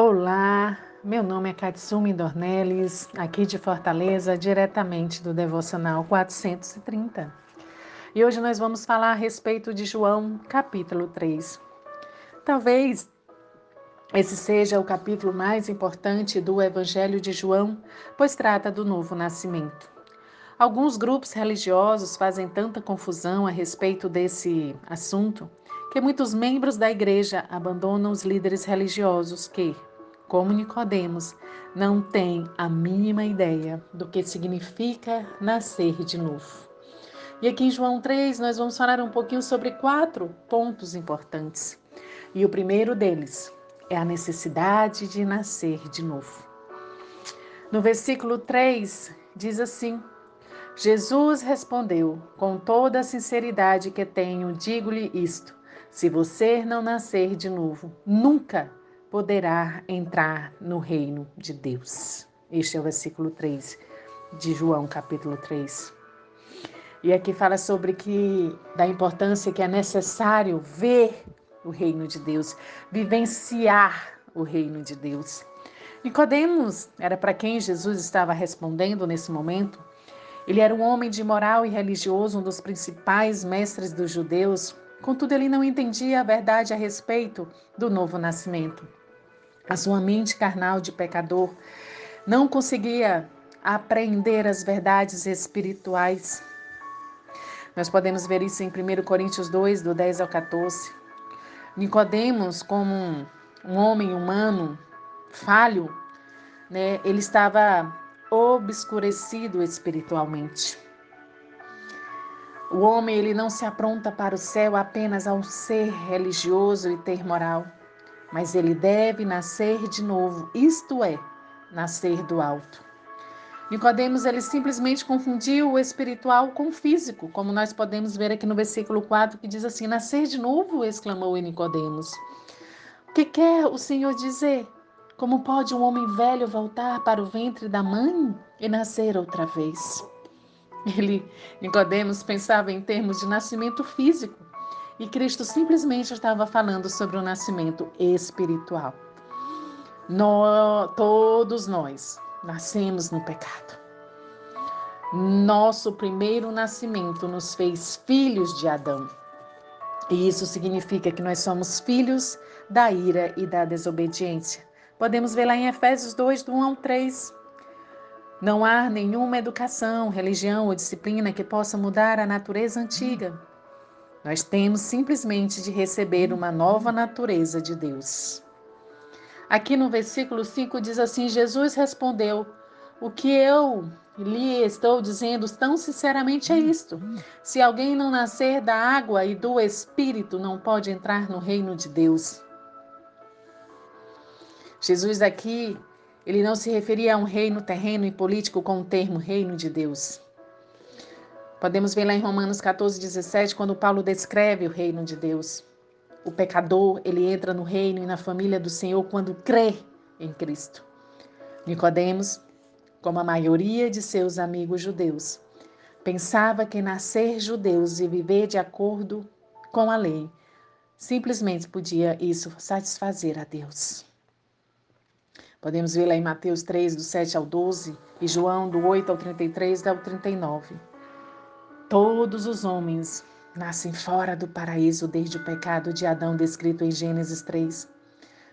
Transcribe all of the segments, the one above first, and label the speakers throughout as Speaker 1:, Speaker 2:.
Speaker 1: Olá, meu nome é Katsumi Dornelles, aqui de Fortaleza, diretamente do Devocional 430. E hoje nós vamos falar a respeito de João, capítulo 3. Talvez esse seja o capítulo mais importante do Evangelho de João, pois trata do novo nascimento. Alguns grupos religiosos fazem tanta confusão a respeito desse assunto que muitos membros da igreja abandonam os líderes religiosos que, como Nicodemos, não têm a mínima ideia do que significa nascer de novo. E aqui em João 3 nós vamos falar um pouquinho sobre quatro pontos importantes. E o primeiro deles é a necessidade de nascer de novo. No versículo 3 diz assim: Jesus respondeu: Com toda a sinceridade que tenho, digo-lhe isto: se você não nascer de novo, nunca poderá entrar no reino de Deus. Este é o versículo 3 de João, capítulo 3. E aqui fala sobre que da importância que é necessário ver o reino de Deus, vivenciar o reino de Deus. Nicodemos era para quem Jesus estava respondendo nesse momento. Ele era um homem de moral e religioso, um dos principais mestres dos judeus. Contudo, ele não entendia a verdade a respeito do novo nascimento. A sua mente carnal de pecador não conseguia apreender as verdades espirituais. Nós podemos ver isso em 1 Coríntios 2, do 10 ao 14. Nicodemos, como um, um homem humano falho, né, ele estava obscurecido espiritualmente. O homem ele não se apronta para o céu apenas ao ser religioso e ter moral mas ele deve nascer de novo, isto é, nascer do alto. Nicodemos ele simplesmente confundiu o espiritual com o físico, como nós podemos ver aqui no versículo 4 que diz assim: "Nascer de novo", exclamou Nicodemos. O que quer o Senhor dizer? Como pode um homem velho voltar para o ventre da mãe e nascer outra vez? Ele, Nicodemos, pensava em termos de nascimento físico, e Cristo simplesmente estava falando sobre o nascimento espiritual. todos nós nascemos no pecado. Nosso primeiro nascimento nos fez filhos de Adão. E isso significa que nós somos filhos da ira e da desobediência. Podemos ver lá em Efésios 2, do 1 ao 3. Não há nenhuma educação, religião ou disciplina que possa mudar a natureza antiga. Nós temos simplesmente de receber uma nova natureza de Deus. Aqui no versículo 5 diz assim: Jesus respondeu: O que eu lhe estou dizendo tão sinceramente é isto: se alguém não nascer da água e do espírito, não pode entrar no reino de Deus. Jesus aqui, ele não se referia a um reino terreno e político com o termo reino de Deus. Podemos ver lá em Romanos 14, 17, quando Paulo descreve o reino de Deus. O pecador, ele entra no reino e na família do Senhor quando crê em Cristo. Nicodemos, como a maioria de seus amigos judeus, pensava que nascer judeus e viver de acordo com a lei simplesmente podia isso satisfazer a Deus. Podemos ver lá em Mateus 3, do 7 ao 12, e João, do 8 ao 33 ao 39. Todos os homens nascem fora do paraíso desde o pecado de Adão descrito em Gênesis 3.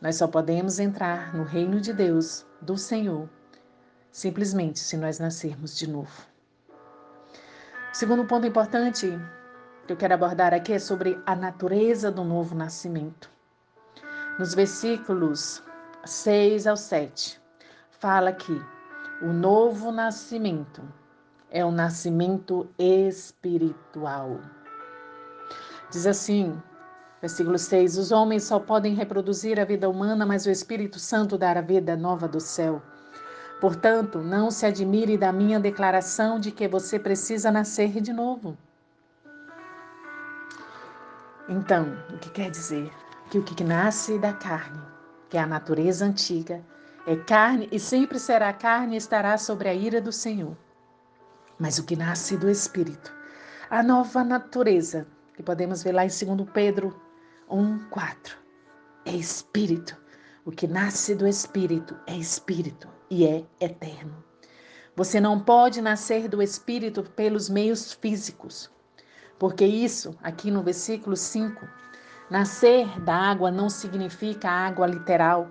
Speaker 1: Nós só podemos entrar no reino de Deus, do Senhor, simplesmente se nós nascermos de novo. O segundo ponto importante que eu quero abordar aqui é sobre a natureza do novo nascimento. Nos versículos 6 ao 7, fala que o novo nascimento é o nascimento espiritual. Diz assim, versículo 6: Os homens só podem reproduzir a vida humana, mas o Espírito Santo dará a vida nova do céu. Portanto, não se admire da minha declaração de que você precisa nascer de novo. Então, o que quer dizer? Que o que nasce da carne, que é a natureza antiga, é carne e sempre será carne e estará sobre a ira do Senhor mas o que nasce do Espírito. A nova natureza, que podemos ver lá em 2 Pedro 1, 4. É Espírito. O que nasce do Espírito é Espírito e é eterno. Você não pode nascer do Espírito pelos meios físicos, porque isso, aqui no versículo 5, nascer da água não significa água literal,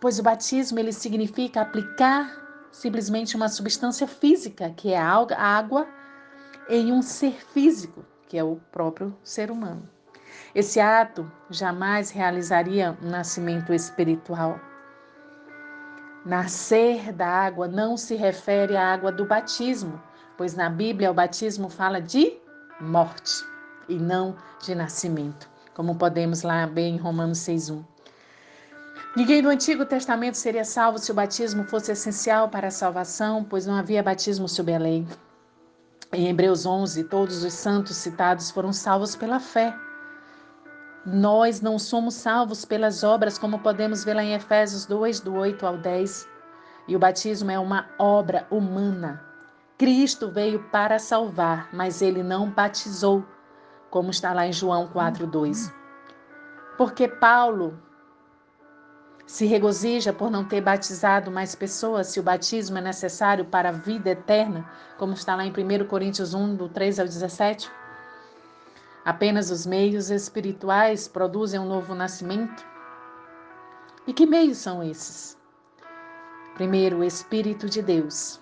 Speaker 1: pois o batismo ele significa aplicar simplesmente uma substância física, que é a água, em um ser físico, que é o próprio ser humano. Esse ato jamais realizaria um nascimento espiritual. Nascer da água não se refere à água do batismo, pois na Bíblia o batismo fala de morte e não de nascimento, como podemos lá ver em Romanos 6:1. Ninguém do Antigo Testamento seria salvo se o batismo fosse essencial para a salvação, pois não havia batismo sob a lei. Em Hebreus 11, todos os santos citados foram salvos pela fé. Nós não somos salvos pelas obras, como podemos ver lá em Efésios 2, do 8 ao 10. E o batismo é uma obra humana. Cristo veio para salvar, mas ele não batizou, como está lá em João 4, 2. Porque Paulo se regozija por não ter batizado mais pessoas, se o batismo é necessário para a vida eterna, como está lá em 1 Coríntios 1, do 3 ao 17? Apenas os meios espirituais produzem um novo nascimento? E que meios são esses? Primeiro, o Espírito de Deus.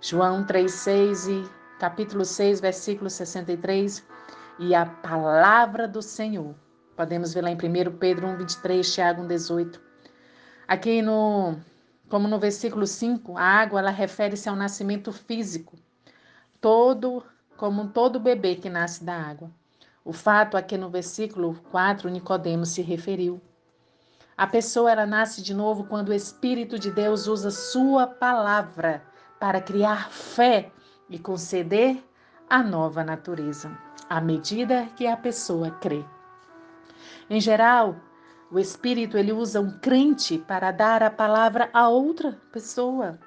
Speaker 1: João 3,6 e capítulo 6, versículo 63. E a palavra do Senhor Podemos ver lá em 1 Pedro 1, 23, Tiago 1, 18. Aqui no, como no versículo 5, a água ela refere-se ao nascimento físico, todo como todo bebê que nasce da água. O fato aqui no versículo 4, Nicodemos se referiu. A pessoa ela nasce de novo quando o Espírito de Deus usa sua palavra para criar fé e conceder a nova natureza, à medida que a pessoa crê. Em geral, o Espírito ele usa um crente para dar a palavra a outra pessoa.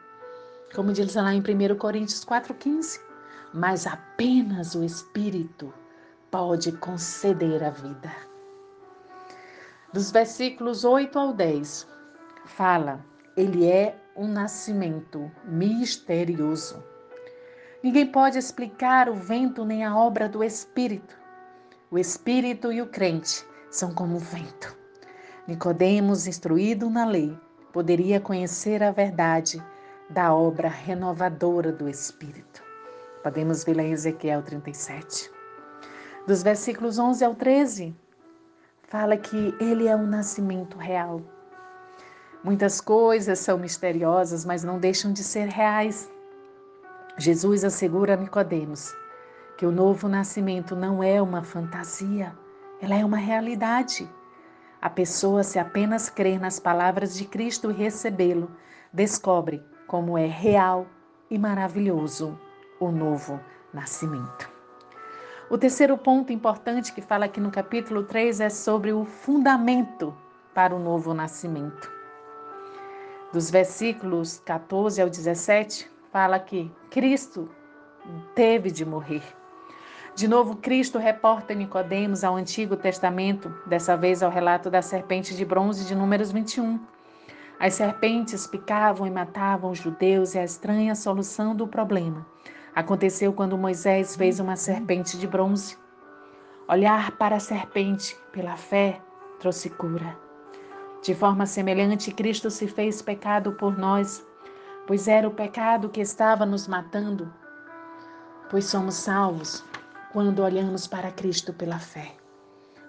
Speaker 1: Como diz lá em 1 Coríntios 4,15. Mas apenas o Espírito pode conceder a vida. Dos versículos 8 ao 10, fala: Ele é um nascimento misterioso. Ninguém pode explicar o vento nem a obra do Espírito. O Espírito e o crente são como o vento. Nicodemos, instruído na lei, poderia conhecer a verdade da obra renovadora do Espírito. Podemos ver lá em Ezequiel 37. Dos versículos 11 ao 13, fala que ele é um nascimento real. Muitas coisas são misteriosas, mas não deixam de ser reais. Jesus assegura a Nicodemos que o novo nascimento não é uma fantasia, ela é uma realidade. A pessoa, se apenas crer nas palavras de Cristo e recebê-lo, descobre como é real e maravilhoso o novo nascimento. O terceiro ponto importante que fala aqui no capítulo 3 é sobre o fundamento para o novo nascimento. Dos versículos 14 ao 17, fala que Cristo teve de morrer de novo, Cristo reporta Nicodemos ao Antigo Testamento, dessa vez ao relato da serpente de bronze de Números 21. As serpentes picavam e matavam os judeus e a estranha solução do problema aconteceu quando Moisés fez uma serpente de bronze. Olhar para a serpente pela fé trouxe cura. De forma semelhante, Cristo se fez pecado por nós, pois era o pecado que estava nos matando, pois somos salvos quando olhamos para Cristo pela fé.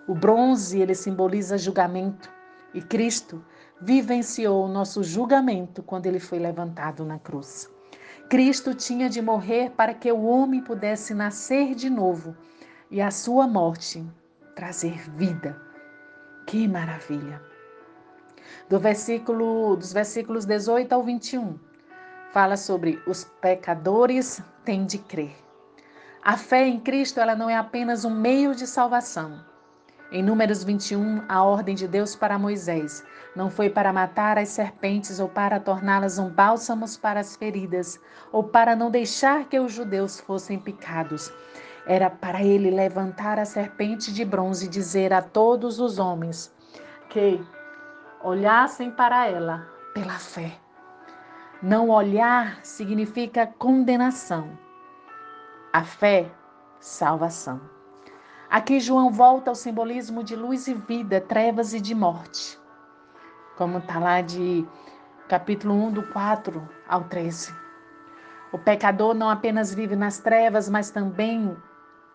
Speaker 1: O bronze, ele simboliza julgamento, e Cristo vivenciou o nosso julgamento quando ele foi levantado na cruz. Cristo tinha de morrer para que o homem pudesse nascer de novo e a sua morte trazer vida. Que maravilha! Do versículo, dos versículos 18 ao 21, fala sobre os pecadores têm de crer. A fé em Cristo ela não é apenas um meio de salvação. Em Números 21, a ordem de Deus para Moisés não foi para matar as serpentes ou para torná-las um bálsamo para as feridas ou para não deixar que os judeus fossem picados. Era para ele levantar a serpente de bronze e dizer a todos os homens que olhassem para ela pela fé. Não olhar significa condenação. A fé, salvação. Aqui João volta ao simbolismo de luz e vida, trevas e de morte. Como está lá de capítulo 1, do 4 ao 13. O pecador não apenas vive nas trevas, mas também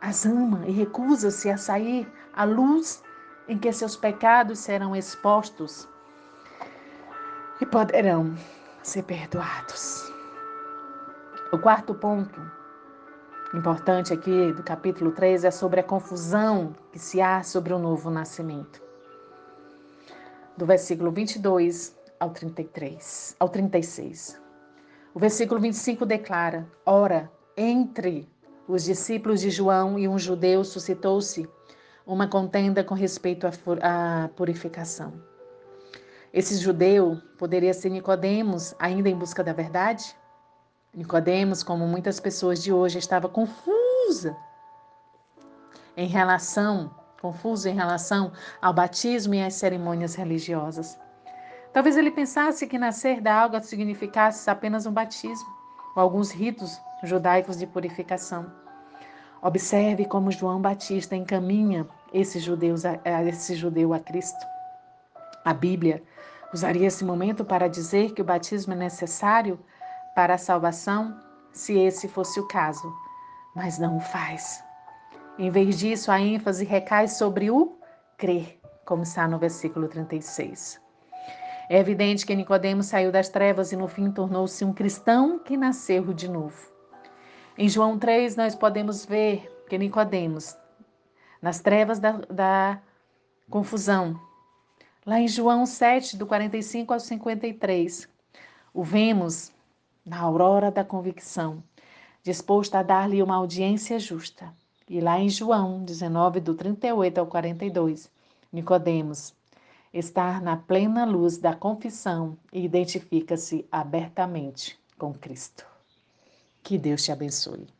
Speaker 1: as ama e recusa-se a sair à luz em que seus pecados serão expostos e poderão ser perdoados. O quarto ponto importante aqui do capítulo 3 é sobre a confusão que se há sobre o novo nascimento. Do versículo 22 ao 33, ao 36. O versículo 25 declara: Ora, entre os discípulos de João e um judeu suscitou-se uma contenda com respeito à purificação. Esse judeu poderia ser Nicodemos, ainda em busca da verdade? Nicodemos, como muitas pessoas de hoje, estava confusa em relação, confuso em relação ao batismo e às cerimônias religiosas. Talvez ele pensasse que nascer da água significasse apenas um batismo ou alguns ritos judaicos de purificação. Observe como João Batista encaminha esse, judeus, esse judeu a Cristo. A Bíblia usaria esse momento para dizer que o batismo é necessário para a salvação, se esse fosse o caso, mas não o faz. Em vez disso, a ênfase recai sobre o crer, como está no versículo 36. É evidente que Nicodemos saiu das trevas e no fim tornou-se um cristão que nasceu de novo. Em João 3, nós podemos ver que Nicodemos, nas trevas da, da confusão, lá em João 7, do 45 ao 53, o vemos na aurora da convicção, disposto a dar-lhe uma audiência justa. E lá em João 19, do 38 ao 42, Nicodemos, estar na plena luz da confissão e identifica-se abertamente com Cristo. Que Deus te abençoe.